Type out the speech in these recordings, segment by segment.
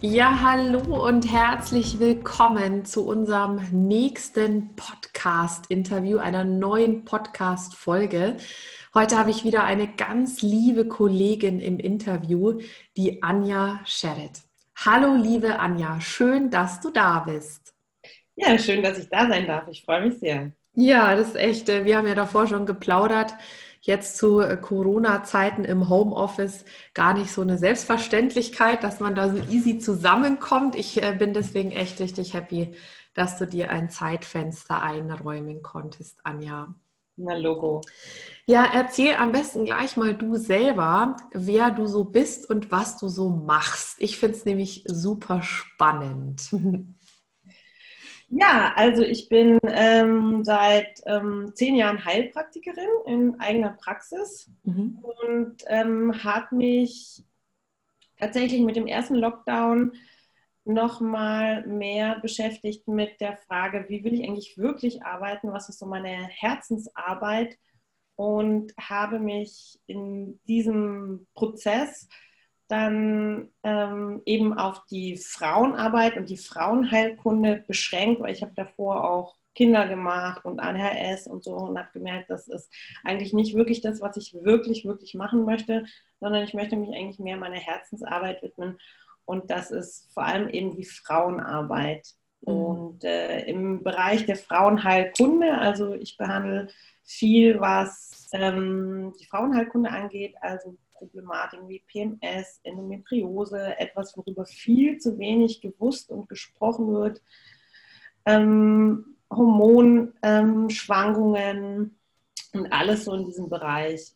Ja, hallo und herzlich willkommen zu unserem nächsten Podcast-Interview, einer neuen Podcast-Folge. Heute habe ich wieder eine ganz liebe Kollegin im Interview, die Anja Scherret. Hallo, liebe Anja, schön, dass du da bist. Ja, schön, dass ich da sein darf. Ich freue mich sehr. Ja, das ist echt, äh, wir haben ja davor schon geplaudert jetzt zu äh, Corona-Zeiten im Homeoffice gar nicht so eine Selbstverständlichkeit, dass man da so easy zusammenkommt. Ich äh, bin deswegen echt richtig happy, dass du dir ein Zeitfenster einräumen konntest, Anja. Na, Logo. Ja, erzähl am besten gleich mal du selber, wer du so bist und was du so machst. Ich finde es nämlich super spannend. Ja, also ich bin ähm, seit ähm, zehn Jahren Heilpraktikerin in eigener Praxis mhm. und ähm, habe mich tatsächlich mit dem ersten Lockdown noch mal mehr beschäftigt mit der Frage, wie will ich eigentlich wirklich arbeiten, was ist so meine Herzensarbeit und habe mich in diesem Prozess dann ähm, eben auf die Frauenarbeit und die Frauenheilkunde beschränkt, weil ich habe davor auch Kinder gemacht und ADHS und so und habe gemerkt, das ist eigentlich nicht wirklich das, was ich wirklich, wirklich machen möchte, sondern ich möchte mich eigentlich mehr meiner Herzensarbeit widmen und das ist vor allem eben die Frauenarbeit. Mhm. Und äh, im Bereich der Frauenheilkunde, also ich behandle viel, was ähm, die Frauenheilkunde angeht, also Problematiken wie PMS, Endometriose, etwas, worüber viel zu wenig gewusst und gesprochen wird, ähm, Hormonschwankungen ähm, und alles so in diesem Bereich.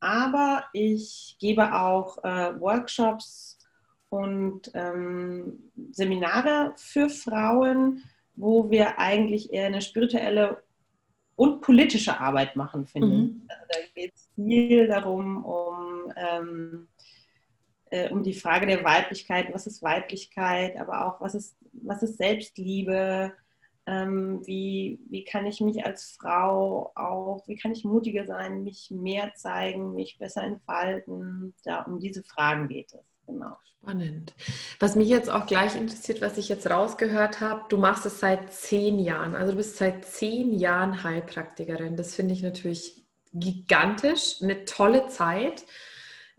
Aber ich gebe auch äh, Workshops und ähm, Seminare für Frauen, wo wir eigentlich eher eine spirituelle und politische Arbeit machen, finde ich. Mhm. Also da geht es viel darum, um, ähm, äh, um die Frage der Weiblichkeit, was ist Weiblichkeit, aber auch was ist, was ist Selbstliebe, ähm, wie, wie kann ich mich als Frau auch, wie kann ich mutiger sein, mich mehr zeigen, mich besser entfalten. Da, um diese Fragen geht es. Genau. Spannend. Was mich jetzt auch gleich interessiert, was ich jetzt rausgehört habe, du machst es seit zehn Jahren. Also du bist seit zehn Jahren Heilpraktikerin. Das finde ich natürlich gigantisch, eine tolle Zeit.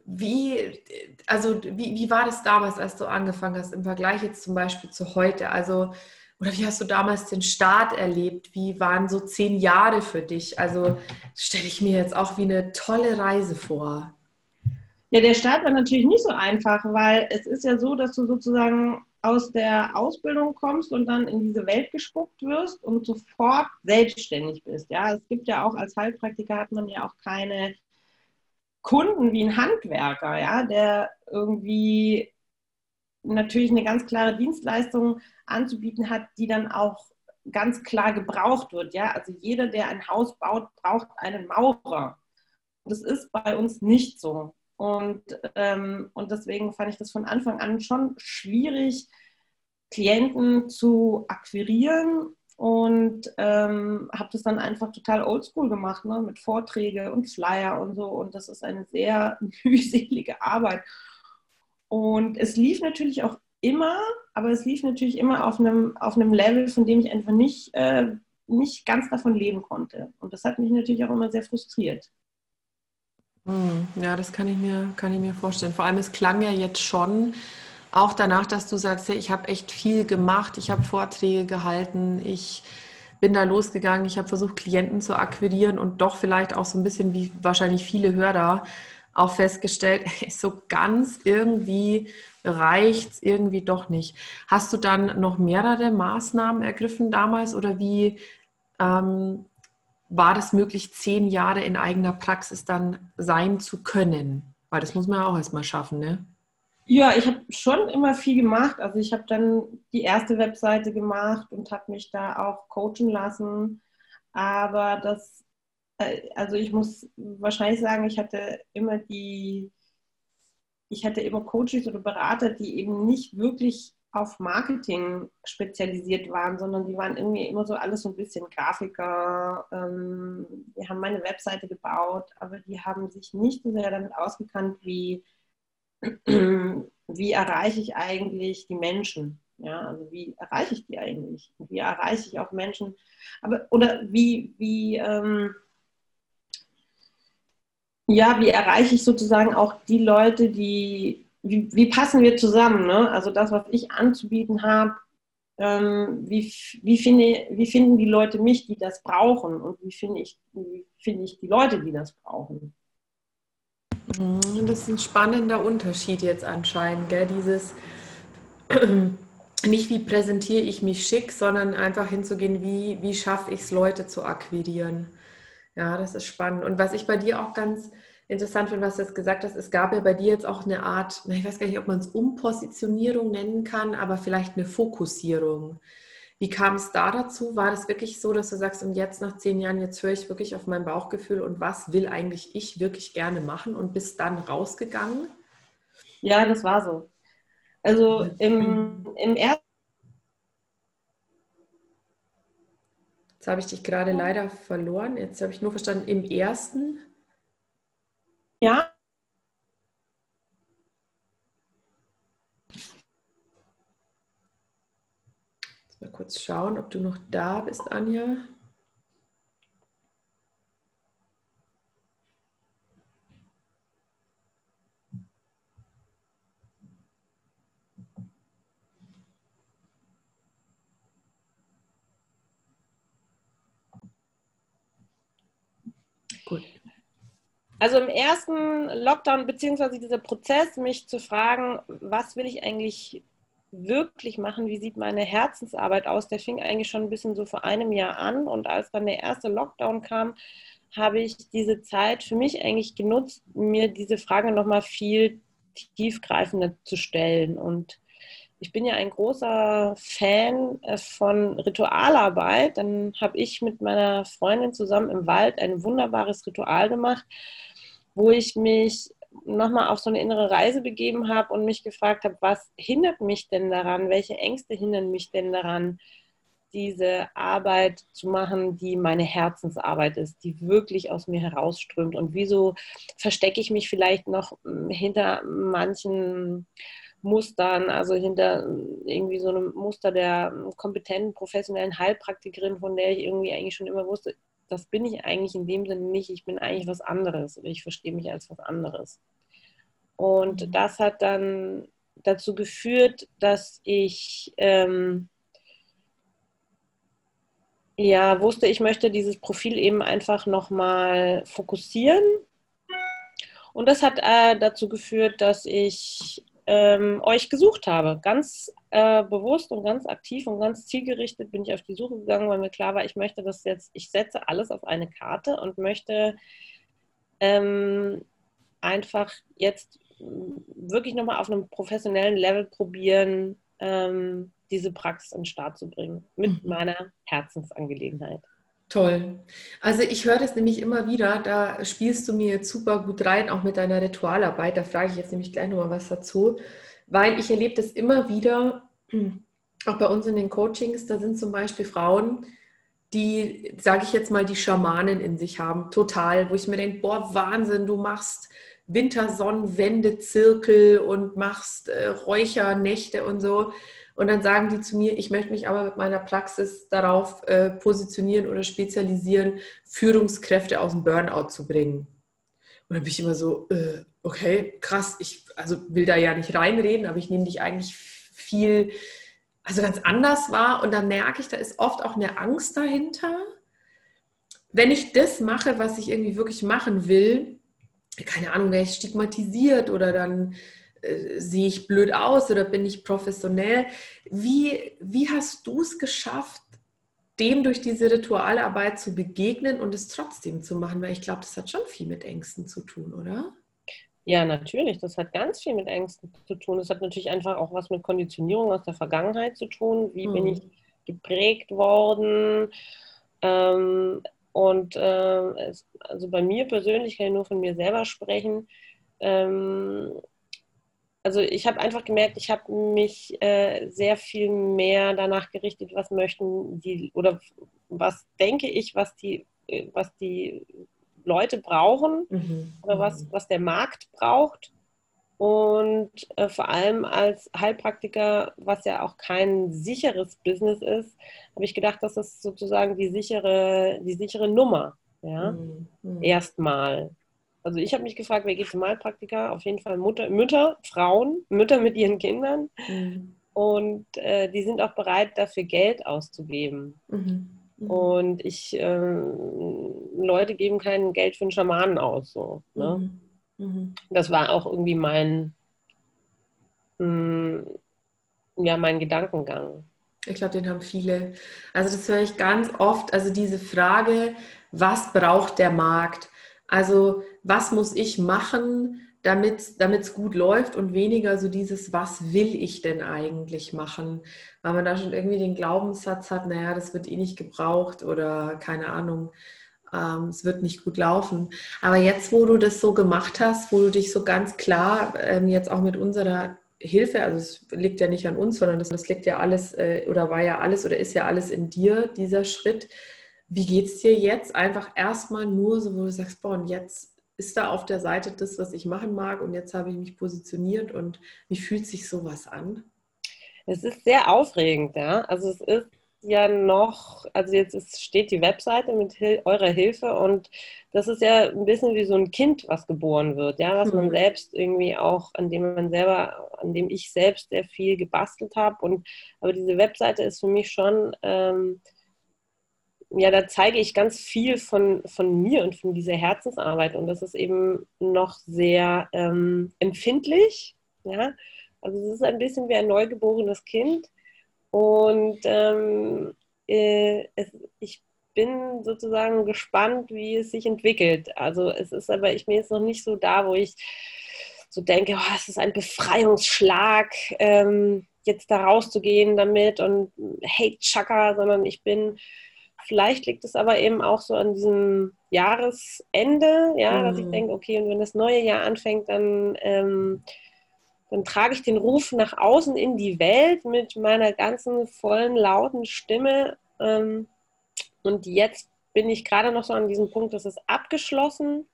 Wie, also wie, wie war das damals, als du angefangen hast, im Vergleich jetzt zum Beispiel zu heute? Also, oder wie hast du damals den Start erlebt? Wie waren so zehn Jahre für dich? Also stelle ich mir jetzt auch wie eine tolle Reise vor. Ja, der Start war natürlich nicht so einfach, weil es ist ja so, dass du sozusagen aus der Ausbildung kommst und dann in diese Welt gespuckt wirst und sofort selbstständig bist. Ja, es gibt ja auch als Heilpraktiker hat man ja auch keine Kunden wie ein Handwerker, ja, der irgendwie natürlich eine ganz klare Dienstleistung anzubieten hat, die dann auch ganz klar gebraucht wird. Ja, also jeder, der ein Haus baut, braucht einen Maurer. Das ist bei uns nicht so. Und, ähm, und deswegen fand ich das von Anfang an schon schwierig, Klienten zu akquirieren und ähm, habe das dann einfach total oldschool gemacht, ne? mit Vorträge und Flyer und so. Und das ist eine sehr mühselige Arbeit. Und es lief natürlich auch immer, aber es lief natürlich immer auf einem, auf einem Level, von dem ich einfach nicht, äh, nicht ganz davon leben konnte. Und das hat mich natürlich auch immer sehr frustriert. Hm, ja, das kann ich mir, kann ich mir vorstellen. Vor allem, es klang ja jetzt schon auch danach, dass du sagst, hey, ich habe echt viel gemacht, ich habe Vorträge gehalten, ich bin da losgegangen, ich habe versucht, Klienten zu akquirieren und doch vielleicht auch so ein bisschen wie wahrscheinlich viele Hörer auch festgestellt, so ganz irgendwie reicht es irgendwie doch nicht. Hast du dann noch mehrere Maßnahmen ergriffen damals oder wie ähm, war das möglich, zehn Jahre in eigener Praxis dann sein zu können? Weil das muss man ja auch erstmal schaffen, ne? Ja, ich habe schon immer viel gemacht. Also ich habe dann die erste Webseite gemacht und habe mich da auch coachen lassen. Aber das, äh, also ich muss wahrscheinlich sagen, ich hatte immer die, ich hatte immer Coaches oder Berater, die eben nicht wirklich auf Marketing spezialisiert waren, sondern die waren irgendwie immer so alles so ein bisschen Grafiker. Ähm, die haben meine Webseite gebaut, aber die haben sich nicht so sehr damit ausgekannt, wie, wie erreiche ich eigentlich die Menschen. Ja, also wie erreiche ich die eigentlich? Wie erreiche ich auch Menschen? Aber, oder wie, wie, ähm, ja, wie erreiche ich sozusagen auch die Leute, die wie, wie passen wir zusammen? Ne? Also das, was ich anzubieten habe, ähm, wie, wie, finde, wie finden die Leute mich, die das brauchen? Und wie finde ich, wie ich die Leute, die das brauchen? Das ist ein spannender Unterschied jetzt anscheinend, gell? Dieses nicht wie präsentiere ich mich schick, sondern einfach hinzugehen, wie, wie schaffe ich es, Leute zu akquirieren. Ja, das ist spannend. Und was ich bei dir auch ganz interessant finde, was du jetzt gesagt hast, es gab ja bei dir jetzt auch eine Art, ich weiß gar nicht, ob man es Umpositionierung nennen kann, aber vielleicht eine Fokussierung. Wie kam es da dazu? War das wirklich so, dass du sagst, und jetzt nach zehn Jahren, jetzt höre ich wirklich auf mein Bauchgefühl und was will eigentlich ich wirklich gerne machen und bist dann rausgegangen? Ja, das war so. Also im, im ersten Jetzt habe ich dich gerade leider verloren. Jetzt habe ich nur verstanden, im ersten. Ja. Kurz schauen, ob du noch da bist, Anja. Also im ersten Lockdown, beziehungsweise dieser Prozess, mich zu fragen, was will ich eigentlich wirklich machen, wie sieht meine Herzensarbeit aus, der fing eigentlich schon ein bisschen so vor einem Jahr an. Und als dann der erste Lockdown kam, habe ich diese Zeit für mich eigentlich genutzt, mir diese Frage nochmal viel tiefgreifender zu stellen. Und ich bin ja ein großer Fan äh, von Ritualarbeit. Dann habe ich mit meiner Freundin zusammen im Wald ein wunderbares Ritual gemacht, wo ich mich nochmal auf so eine innere Reise begeben habe und mich gefragt habe, was hindert mich denn daran, welche Ängste hindern mich denn daran, diese Arbeit zu machen, die meine Herzensarbeit ist, die wirklich aus mir herausströmt? Und wieso verstecke ich mich vielleicht noch hm, hinter manchen Mustern, also hinter irgendwie so einem Muster der kompetenten, professionellen Heilpraktikerin, von der ich irgendwie eigentlich schon immer wusste, das bin ich eigentlich in dem Sinne nicht. Ich bin eigentlich was anderes oder ich verstehe mich als was anderes. Und mhm. das hat dann dazu geführt, dass ich ähm, ja wusste, ich möchte dieses Profil eben einfach nochmal fokussieren. Und das hat äh, dazu geführt, dass ich ähm, euch gesucht habe. Ganz äh, bewusst und ganz aktiv und ganz zielgerichtet bin ich auf die Suche gegangen, weil mir klar war, ich möchte das jetzt, ich setze alles auf eine Karte und möchte ähm, einfach jetzt wirklich nochmal auf einem professionellen Level probieren, ähm, diese Praxis in den Start zu bringen mit mhm. meiner Herzensangelegenheit. Toll. Also ich höre das nämlich immer wieder, da spielst du mir jetzt super gut rein, auch mit deiner Ritualarbeit. Da frage ich jetzt nämlich gleich nochmal was dazu, weil ich erlebe das immer wieder, auch bei uns in den Coachings, da sind zum Beispiel Frauen, die, sage ich jetzt mal, die Schamanen in sich haben, total, wo ich mir denke, boah, Wahnsinn, du machst Wintersonnenwendezirkel und machst äh, Räuchernächte und so. Und dann sagen die zu mir, ich möchte mich aber mit meiner Praxis darauf äh, positionieren oder spezialisieren, Führungskräfte aus dem Burnout zu bringen. Und dann bin ich immer so, äh, okay, krass, ich also will da ja nicht reinreden, aber ich nehme dich eigentlich viel, also ganz anders wahr. Und dann merke ich, da ist oft auch eine Angst dahinter. Wenn ich das mache, was ich irgendwie wirklich machen will, keine Ahnung, wäre ich stigmatisiert oder dann äh, sehe ich blöd aus oder bin ich professionell. Wie, wie hast du es geschafft, dem durch diese Ritualarbeit zu begegnen und es trotzdem zu machen? Weil ich glaube, das hat schon viel mit Ängsten zu tun, oder? Ja, natürlich. Das hat ganz viel mit Ängsten zu tun. Das hat natürlich einfach auch was mit Konditionierung aus der Vergangenheit zu tun. Wie mhm. bin ich geprägt worden? Ähm, und äh, es, also bei mir persönlich kann ich nur von mir selber sprechen. Ähm, also ich habe einfach gemerkt, ich habe mich äh, sehr viel mehr danach gerichtet, was möchten die oder was denke ich, was die, äh, was die Leute brauchen mhm. oder was, was der Markt braucht. Und äh, vor allem als Heilpraktiker, was ja auch kein sicheres Business ist, habe ich gedacht, das ist sozusagen die sichere, die sichere Nummer. Ja? Mhm. mhm. Erstmal. Also ich habe mich gefragt, wer geht zum Heilpraktiker? Auf jeden Fall Mutter, Mütter, Frauen, Mütter mit ihren Kindern. Mhm. Und äh, die sind auch bereit, dafür Geld auszugeben. Mhm. mhm. Und ich, äh, Leute geben kein Geld für einen Schamanen aus. So, ne? Mhm. Mhm. Das war auch irgendwie mein, mh, mm, ja, mein Gedankengang. Ich glaube, den haben viele. Also das höre ich ganz oft. Also diese Frage, was braucht der Markt? Also was muss ich machen, damit es gut läuft und weniger so dieses, was will ich denn eigentlich machen? Weil man da schon irgendwie den Glaubenssatz hat, naja, das wird eh nicht gebraucht oder keine Ahnung ähm, es wird nicht gut laufen. Aber jetzt, wo du das so gemacht hast, wo du dich so ganz klar ähm, jetzt auch mit unserer Hilfe, also es liegt ja nicht an uns, sondern das, das liegt ja alles äh, oder war ja alles oder ist ja alles in dir, dieser Schritt. Wie geht es dir jetzt einfach erstmal nur so, wo du sagst, boah, und jetzt ist da auf der Seite das, was ich machen mag und jetzt habe ich mich positioniert und wie fühlt sich sowas an? Es ist sehr aufregend, ja. Also es ist ja noch, also jetzt ist, steht die Webseite mit Hil eurer Hilfe und das ist ja ein bisschen wie so ein Kind, was geboren wird, ja, was man mhm. selbst irgendwie auch, an dem man selber, an dem ich selbst sehr viel gebastelt habe. Und aber diese Webseite ist für mich schon, ähm, ja, da zeige ich ganz viel von, von mir und von dieser Herzensarbeit. Und das ist eben noch sehr ähm, empfindlich, ja. Also es ist ein bisschen wie ein neugeborenes Kind und ähm, äh, es, ich bin sozusagen gespannt, wie es sich entwickelt. Also es ist aber, ich bin jetzt noch nicht so da, wo ich so denke, oh, es ist ein Befreiungsschlag, ähm, jetzt da rauszugehen damit und hey Chaka, sondern ich bin, vielleicht liegt es aber eben auch so an diesem Jahresende, ja, mhm. dass ich mhm. denke, okay, und wenn das neue Jahr anfängt, dann ähm, dann trage ich den Ruf nach außen in die Welt mit meiner ganzen vollen, lauten Stimme. Ähm, und jetzt bin ich gerade noch so an diesem Punkt, das ist abgeschlossen.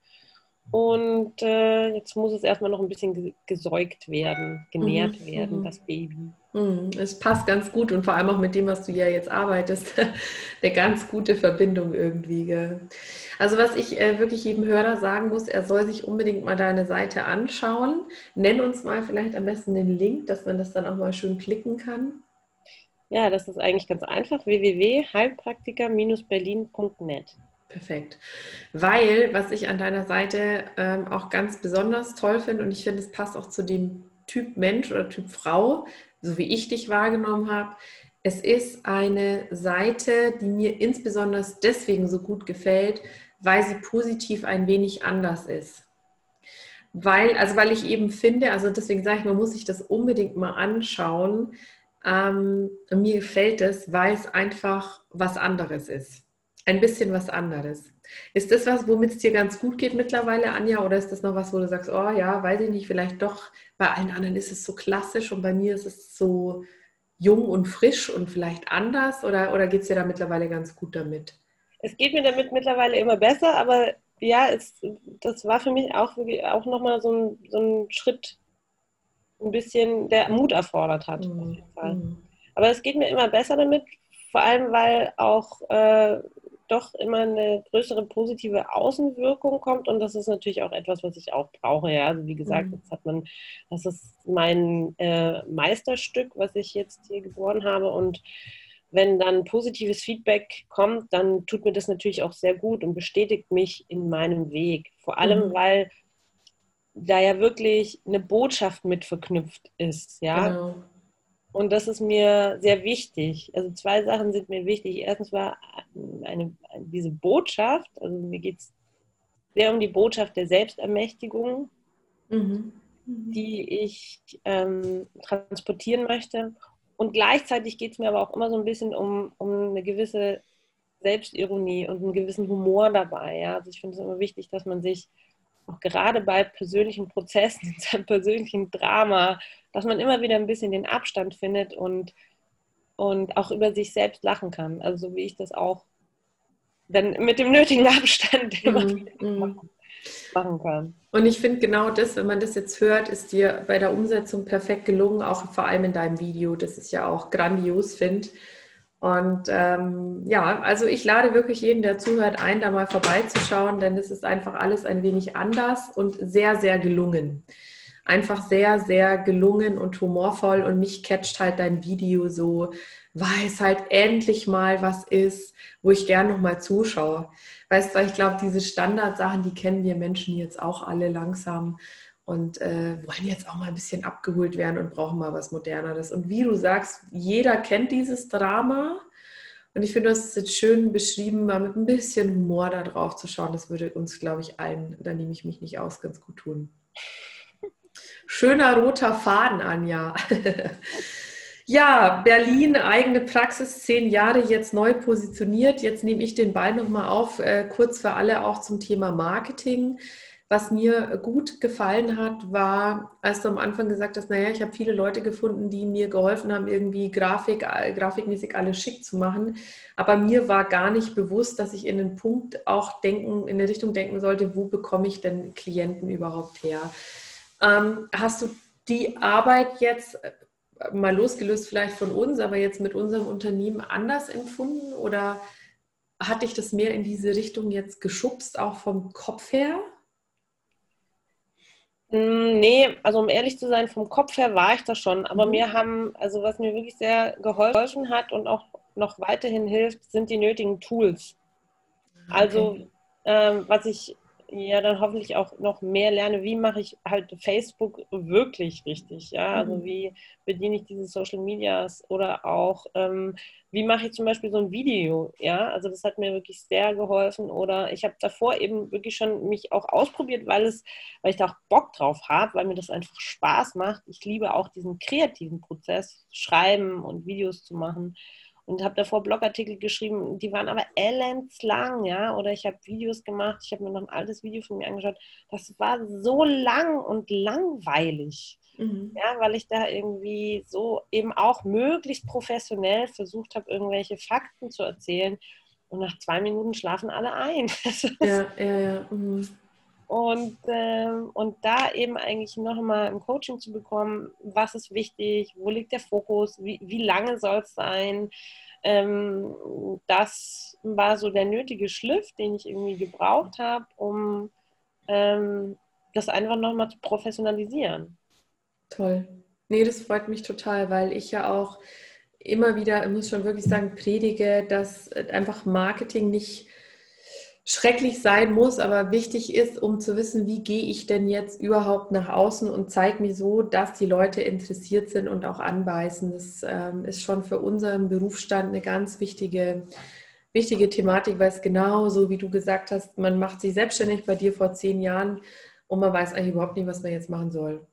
Und äh, jetzt muss es erstmal noch ein bisschen gesäugt werden, genährt mhm. werden, mhm. das Baby. Mhm. Es passt ganz gut und vor allem auch mit dem, was du ja jetzt arbeitest, eine ganz gute Verbindung irgendwie. Gell? Also was ich äh, wirklich jedem Hörer sagen muss, er soll sich unbedingt mal deine Seite anschauen. Nenn uns mal vielleicht am besten den Link, dass man das dann auch mal schön klicken kann. Ja, das ist eigentlich ganz einfach. www.heilpraktiker-berlin.net Perfekt. Weil, was ich an deiner Seite ähm, auch ganz besonders toll finde, und ich finde, es passt auch zu dem Typ Mensch oder Typ Frau, so wie ich dich wahrgenommen habe, es ist eine Seite, die mir insbesondere deswegen so gut gefällt, weil sie positiv ein wenig anders ist. Weil, also weil ich eben finde, also deswegen sage ich, man muss sich das unbedingt mal anschauen. Ähm, mir gefällt es, weil es einfach was anderes ist. Ein bisschen was anderes. Ist das was, womit es dir ganz gut geht mittlerweile, Anja? Oder ist das noch was, wo du sagst, oh ja, weiß ich nicht, vielleicht doch, bei allen anderen ist es so klassisch und bei mir ist es so jung und frisch und vielleicht anders? Oder, oder geht es dir da mittlerweile ganz gut damit? es geht mir damit mittlerweile immer besser, aber ja, es, das war für mich auch, auch nochmal so ein, so ein Schritt, ein bisschen, der Mut erfordert hat. Mhm. Mhm. Aber es geht mir immer besser damit, vor allem weil auch äh, doch immer eine größere positive Außenwirkung kommt und das ist natürlich auch etwas, was ich auch brauche. Ja, also wie gesagt, mhm. jetzt hat man, das ist mein äh, Meisterstück, was ich jetzt hier geboren habe und wenn dann positives Feedback kommt, dann tut mir das natürlich auch sehr gut und bestätigt mich in meinem Weg. Vor allem, mhm. weil da ja wirklich eine Botschaft mit verknüpft ist, ja. Genau. Und das ist mir sehr wichtig. Also zwei Sachen sind mir wichtig. Erstens war eine, diese Botschaft, also mir geht es sehr um die Botschaft der Selbstermächtigung, mhm. die ich ähm, transportieren möchte. Und gleichzeitig geht es mir aber auch immer so ein bisschen um, um eine gewisse Selbstironie und einen gewissen Humor dabei. Ja? Also ich finde es immer wichtig, dass man sich auch gerade bei persönlichen Prozessen, in seinem persönlichen Drama, dass man immer wieder ein bisschen den Abstand findet und, und auch über sich selbst lachen kann. Also so wie ich das auch dann mit dem nötigen Abstand immer mm, mm. machen kann. Und ich finde genau das, wenn man das jetzt hört, ist dir bei der Umsetzung perfekt gelungen, auch vor allem in deinem Video, das ich ja auch grandios finde. Und ähm, ja, also ich lade wirklich jeden, der zuhört, ein, da mal vorbeizuschauen, denn es ist einfach alles ein wenig anders und sehr, sehr gelungen. Einfach sehr, sehr gelungen und humorvoll und mich catcht halt dein Video so, weil es halt endlich mal was ist, wo ich gern nochmal zuschaue. Weißt du, ich glaube, diese Standardsachen, die kennen wir Menschen jetzt auch alle langsam und äh, wollen jetzt auch mal ein bisschen abgeholt werden und brauchen mal was Moderneres. Und wie du sagst, jeder kennt dieses Drama. Und ich finde, hast es jetzt schön beschrieben, mal mit ein bisschen Humor da drauf zu schauen. Das würde uns, glaube ich, allen, da nehme ich mich nicht aus, ganz gut tun. Schöner roter Faden, Anja. ja, Berlin, eigene Praxis, zehn Jahre jetzt neu positioniert. Jetzt nehme ich den Ball nochmal auf, äh, kurz für alle auch zum Thema Marketing. Was mir gut gefallen hat, war, als du am Anfang gesagt hast, naja, ich habe viele Leute gefunden, die mir geholfen haben, irgendwie Grafik, grafikmäßig alles schick zu machen. Aber mir war gar nicht bewusst, dass ich in den Punkt auch denken, in der Richtung denken sollte, wo bekomme ich denn Klienten überhaupt her? Ähm, hast du die Arbeit jetzt äh, mal losgelöst vielleicht von uns, aber jetzt mit unserem Unternehmen anders empfunden oder hat dich das mehr in diese Richtung jetzt geschubst, auch vom Kopf her? Mm, nee, also um ehrlich zu sein, vom Kopf her war ich das schon. Aber mhm. mir haben, also was mir wirklich sehr geholfen hat und auch noch weiterhin hilft, sind die nötigen Tools. Okay. Also ähm, was ich ja dann hoffentlich auch noch mehr lerne, wie mache ich halt Facebook wirklich richtig, ja, also mhm. wie bediene ich diese Social Medias oder auch ähm, wie mache ich zum Beispiel so ein Video, ja, also das hat mir wirklich sehr geholfen oder ich habe davor eben wirklich schon mich auch ausprobiert, weil es, weil ich da auch Bock drauf habe, weil mir das einfach Spaß macht. Ich liebe auch diesen kreativen Prozess, schreiben und Videos zu machen und habe davor Blogartikel geschrieben, die waren aber ellendslang, ja, oder ich habe Videos gemacht, ich habe mir noch ein altes Video von mir angeschaut, das war so lang und langweilig, mhm. ja, weil ich da irgendwie so eben auch möglichst professionell versucht habe, irgendwelche Fakten zu erzählen und nach zwei Minuten schlafen alle ein. ja, ja, ja. Mhm. Und, ähm, und da eben eigentlich nochmal ein Coaching zu bekommen, was ist wichtig, wo liegt der Fokus, wie, wie lange soll es sein. Ähm, das war so der nötige Schliff, den ich irgendwie gebraucht habe, um ähm, das einfach nochmal zu professionalisieren. Toll. Nee, das freut mich total, weil ich ja auch immer wieder, ich muss schon wirklich sagen, predige, dass einfach Marketing nicht schrecklich sein muss, aber wichtig ist, um zu wissen, wie gehe ich denn jetzt überhaupt nach außen und zeige mir so, dass die Leute interessiert sind und auch anbeißen. Das ähm, ist schon für unseren Berufsstand eine ganz wichtige, wichtige Thematik, weil es genau so, wie du gesagt hast, man macht sich selbstständig bei dir vor zehn Jahren und man weiß eigentlich überhaupt nicht, was man jetzt machen soll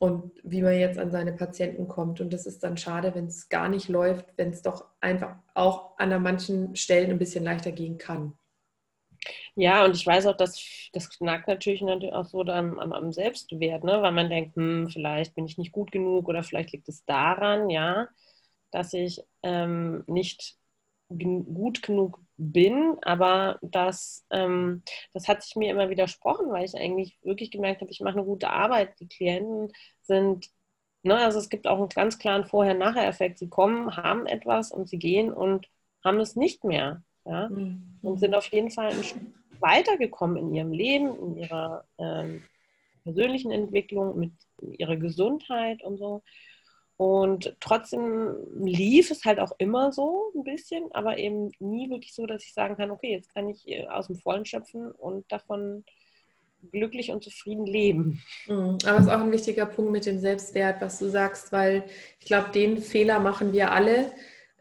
und wie man jetzt an seine Patienten kommt. Und das ist dann schade, wenn es gar nicht läuft, wenn es doch einfach auch an manchen Stellen ein bisschen leichter gehen kann. Ja, und ich weiß auch, dass das knackt natürlich, auch so am, am Selbstwert, ne? weil man denkt, hm, vielleicht bin ich nicht gut genug oder vielleicht liegt es daran, ja, dass ich ähm, nicht gut genug bin, aber das, ähm, das hat sich mir immer widersprochen, weil ich eigentlich wirklich gemerkt habe, ich mache eine gute Arbeit. Die Klienten sind, ne, also es gibt auch einen ganz klaren Vorher-Nachher-Effekt. Sie kommen, haben etwas und sie gehen und haben es nicht mehr. Ja? Mhm. Und sind auf jeden Fall ein weitergekommen in ihrem Leben, in ihrer ähm, persönlichen Entwicklung, mit ihrer Gesundheit und so. Und trotzdem lief es halt auch immer so ein bisschen, aber eben nie wirklich so, dass ich sagen kann, okay, jetzt kann ich äh, aus dem Vollen schöpfen und davon glücklich und zufrieden leben. Mhm. Aber es ist auch ein wichtiger Punkt mit dem Selbstwert, was du sagst, weil ich glaube, den Fehler machen wir alle,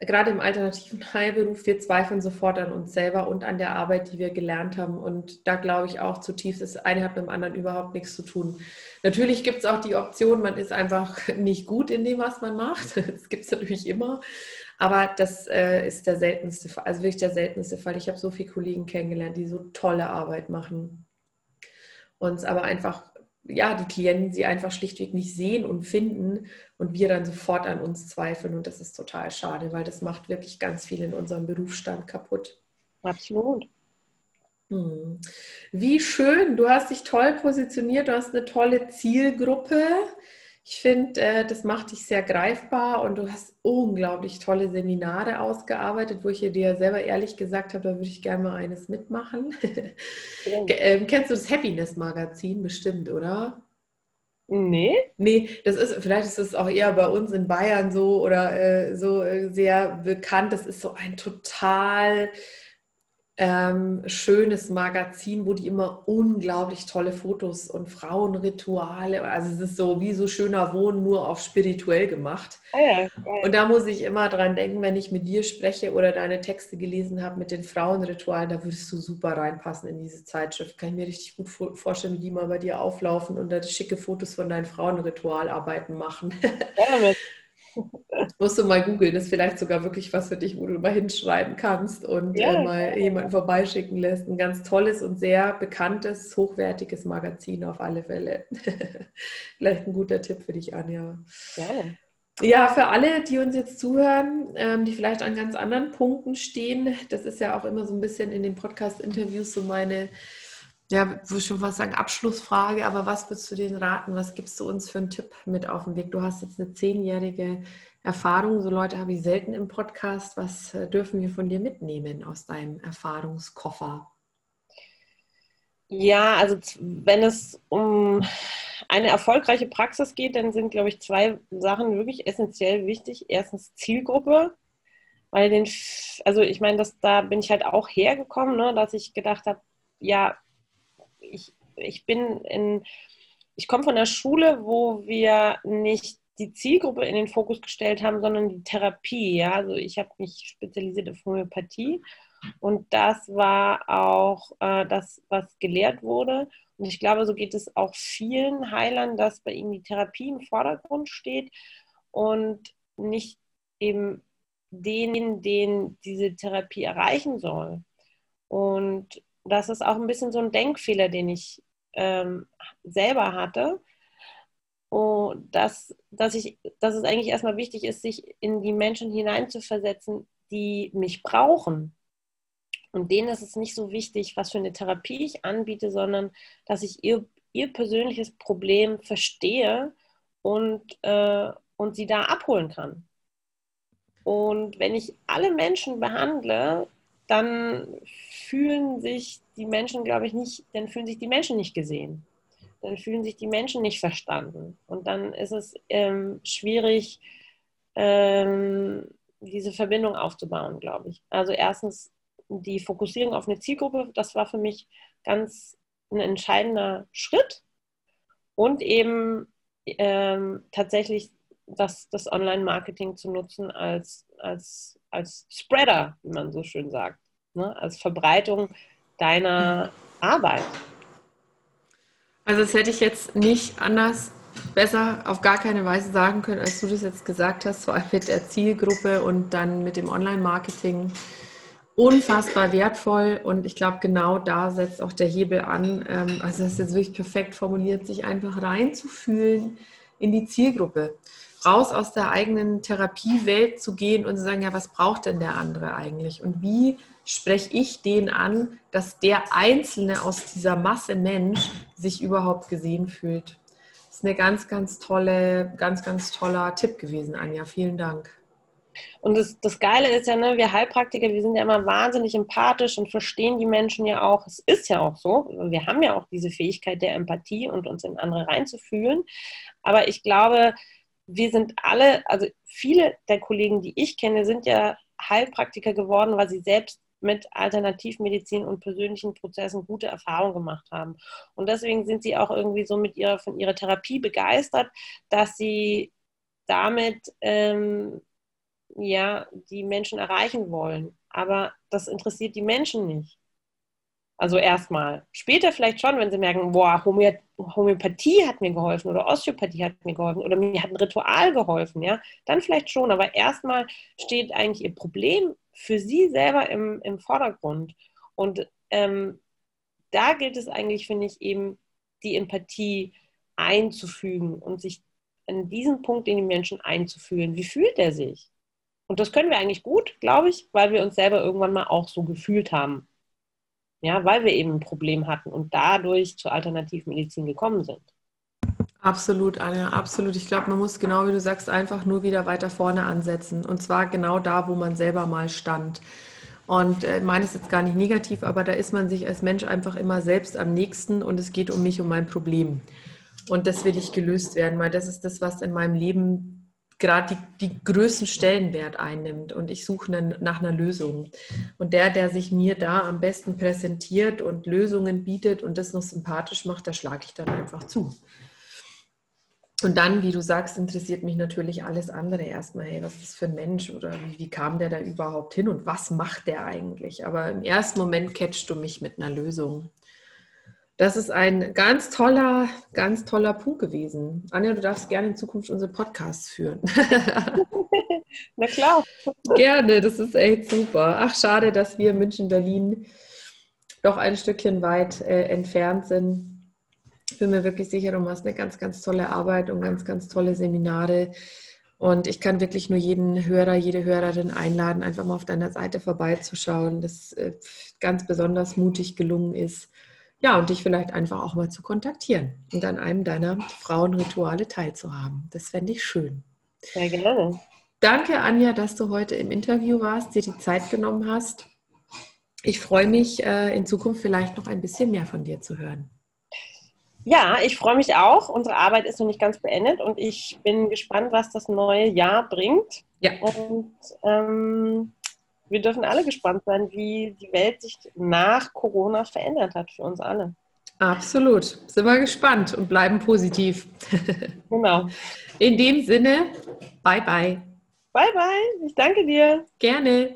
gerade im alternativen Heilberuf. Wir zweifeln sofort an uns selber und an der Arbeit, die wir gelernt haben. Und da glaube ich auch zutiefst, das eine hat mit dem anderen überhaupt nichts zu tun. Natürlich gibt es auch die Option, man ist einfach nicht gut in dem, was man macht. Das gibt es natürlich immer. Aber das äh, ist der seltenste Fall, also wirklich der seltenste Fall. Ich habe so viele Kollegen kennengelernt, die so tolle Arbeit machen. Uns aber einfach, ja, die Klienten sie einfach schlichtweg nicht sehen und finden und wir dann sofort an uns zweifeln. Und das ist total schade, weil das macht wirklich ganz viel in unserem Berufsstand kaputt. Absolut. Hm. Wie schön, du hast dich toll positioniert, du hast eine tolle Zielgruppe. Ich finde, äh, das macht dich sehr greifbar und du hast unglaublich tolle Seminare ausgearbeitet, wo ich dir selber ehrlich gesagt habe, da würde ich gerne mal eines mitmachen. Ja. ähm, kennst du das Happiness-Magazin bestimmt, oder? Nee. Nee, das ist, vielleicht ist es auch eher bei uns in Bayern so oder äh, so äh, sehr bekannt. Das ist so ein total ähm, schönes Magazin, wo die immer unglaublich tolle Fotos und Frauenrituale, also es ist so wie so schöner Wohnen, nur auf spirituell gemacht. Ah ja, und da muss ich immer dran denken, wenn ich mit dir spreche oder deine Texte gelesen habe mit den Frauenritualen, da würdest du super reinpassen in diese Zeitschrift. Kann ich mir richtig gut vorstellen, wie die mal bei dir auflaufen und da schicke Fotos von deinen Frauenritualarbeiten machen. Ja, Musst du mal googeln, ist vielleicht sogar wirklich was für dich, wo du mal hinschreiben kannst und ja, äh, mal jemanden vorbeischicken lässt. Ein ganz tolles und sehr bekanntes, hochwertiges Magazin auf alle Fälle. vielleicht ein guter Tipp für dich, Anja. Ja. Ja, für alle, die uns jetzt zuhören, ähm, die vielleicht an ganz anderen Punkten stehen, das ist ja auch immer so ein bisschen in den Podcast-Interviews so meine ja, würde schon fast sagen, Abschlussfrage, aber was würdest du denen raten? Was gibst du uns für einen Tipp mit auf den Weg? Du hast jetzt eine zehnjährige Erfahrung, so Leute habe ich selten im Podcast. Was äh, dürfen wir von dir mitnehmen aus deinem Erfahrungskoffer? Ja, also wenn es um eine erfolgreiche Praxis geht, dann sind, glaube ich, zwei Sachen wirklich essentiell wichtig. Erstens Zielgruppe, weil den, also ich meine, dass da bin ich halt auch hergekommen, ne, dass ich gedacht habe, ja, ich, ich bin in, ich komme von der Schule, wo wir nicht die Zielgruppe in den Fokus gestellt haben, sondern die Therapie. Ja? Also ich habe mich spezialisiert auf Homöopathie und das war auch äh, das, was gelehrt wurde. Und ich glaube, so geht es auch vielen Heilern, dass bei ihnen die Therapie im Vordergrund steht und nicht eben denen, den diese Therapie erreichen soll. Und das ist auch ein bisschen so ein Denkfehler, den ich ähm, selber hatte. Und dass, dass, ich, dass es eigentlich erstmal wichtig ist, sich in die Menschen hineinzuversetzen, die mich brauchen. Und denen ist es nicht so wichtig, was für eine Therapie ich anbiete, sondern dass ich ihr, ihr persönliches Problem verstehe und, äh, und sie da abholen kann. Und wenn ich alle Menschen behandle, dann fühlen sich die Menschen, glaube ich, nicht, dann fühlen sich die Menschen nicht gesehen. Dann fühlen sich die Menschen nicht verstanden. Und dann ist es ähm, schwierig, ähm, diese Verbindung aufzubauen, glaube ich. Also erstens die Fokussierung auf eine Zielgruppe, das war für mich ganz ein entscheidender Schritt. Und eben ähm, tatsächlich das, das Online-Marketing zu nutzen als, als, als Spreader, wie man so schön sagt, ne? als Verbreitung deiner Arbeit. Also das hätte ich jetzt nicht anders, besser auf gar keine Weise sagen können, als du das jetzt gesagt hast, vor allem mit der Zielgruppe und dann mit dem Online-Marketing. Unfassbar wertvoll und ich glaube, genau da setzt auch der Hebel an. Ähm, also das ist jetzt wirklich perfekt formuliert, sich einfach reinzufühlen in die Zielgruppe raus aus der eigenen Therapiewelt zu gehen und zu sagen, ja, was braucht denn der andere eigentlich? Und wie spreche ich den an, dass der Einzelne aus dieser Masse Mensch sich überhaupt gesehen fühlt? Das ist eine ganz, ganz tolle, ganz, ganz toller Tipp gewesen, Anja. Vielen Dank. Und das, das Geile ist ja, ne, wir Heilpraktiker, wir sind ja immer wahnsinnig empathisch und verstehen die Menschen ja auch. Es ist ja auch so. Wir haben ja auch diese Fähigkeit der Empathie und uns in andere reinzufühlen. Aber ich glaube, wir sind alle, also viele der Kollegen, die ich kenne, sind ja Heilpraktiker geworden, weil sie selbst mit Alternativmedizin und persönlichen Prozessen gute Erfahrungen gemacht haben. Und deswegen sind sie auch irgendwie so mit ihrer, von ihrer Therapie begeistert, dass sie damit ähm, ja, die Menschen erreichen wollen. Aber das interessiert die Menschen nicht. Also erstmal. Später vielleicht schon, wenn sie merken, boah, Homöopathie hat mir geholfen oder Osteopathie hat mir geholfen oder mir hat ein Ritual geholfen, ja, dann vielleicht schon. Aber erstmal steht eigentlich ihr Problem für sie selber im, im Vordergrund. Und ähm, da gilt es eigentlich, finde ich, eben die Empathie einzufügen und sich an diesen Punkt in die Menschen einzufühlen. Wie fühlt er sich? Und das können wir eigentlich gut, glaube ich, weil wir uns selber irgendwann mal auch so gefühlt haben. Ja, weil wir eben ein Problem hatten und dadurch zur Alternativmedizin gekommen sind. Absolut, Anja, absolut. Ich glaube, man muss genau wie du sagst, einfach nur wieder weiter vorne ansetzen. Und zwar genau da, wo man selber mal stand. Und äh, ist jetzt gar nicht negativ, aber da ist man sich als Mensch einfach immer selbst am nächsten und es geht um mich, um mein Problem. Und das will ich gelöst werden, weil das ist das, was in meinem Leben gerade die, die größten Stellenwert einnimmt und ich suche ne, nach einer Lösung. Und der, der sich mir da am besten präsentiert und Lösungen bietet und das noch sympathisch macht, da schlage ich dann einfach zu. Und dann, wie du sagst, interessiert mich natürlich alles andere erstmal. Hey, was ist das für ein Mensch oder wie, wie kam der da überhaupt hin und was macht der eigentlich? Aber im ersten Moment catchst du mich mit einer Lösung. Das ist ein ganz toller, ganz toller Punkt gewesen. Anja, du darfst gerne in Zukunft unsere Podcasts führen. Na klar. Gerne, das ist echt super. Ach, schade, dass wir München, Berlin doch ein Stückchen weit äh, entfernt sind. Ich bin mir wirklich sicher, du machst eine ganz, ganz tolle Arbeit und ganz, ganz tolle Seminare. Und ich kann wirklich nur jeden Hörer, jede Hörerin einladen, einfach mal auf deiner Seite vorbeizuschauen, das äh, ganz besonders mutig gelungen ist ja, und dich vielleicht einfach auch mal zu kontaktieren und an einem deiner Frauenrituale teilzuhaben. Das fände ich schön. Sehr gerne. Danke, Anja, dass du heute im Interview warst, dir die Zeit genommen hast. Ich freue mich, äh, in Zukunft vielleicht noch ein bisschen mehr von dir zu hören. Ja, ich freue mich auch. Unsere Arbeit ist noch nicht ganz beendet und ich bin gespannt, was das neue Jahr bringt. Ja. Und ähm, wir dürfen alle gespannt sein, wie die Welt sich nach Corona verändert hat für uns alle. Absolut. Sind wir gespannt und bleiben positiv. Genau. In dem Sinne, bye bye. Bye bye. Ich danke dir. Gerne.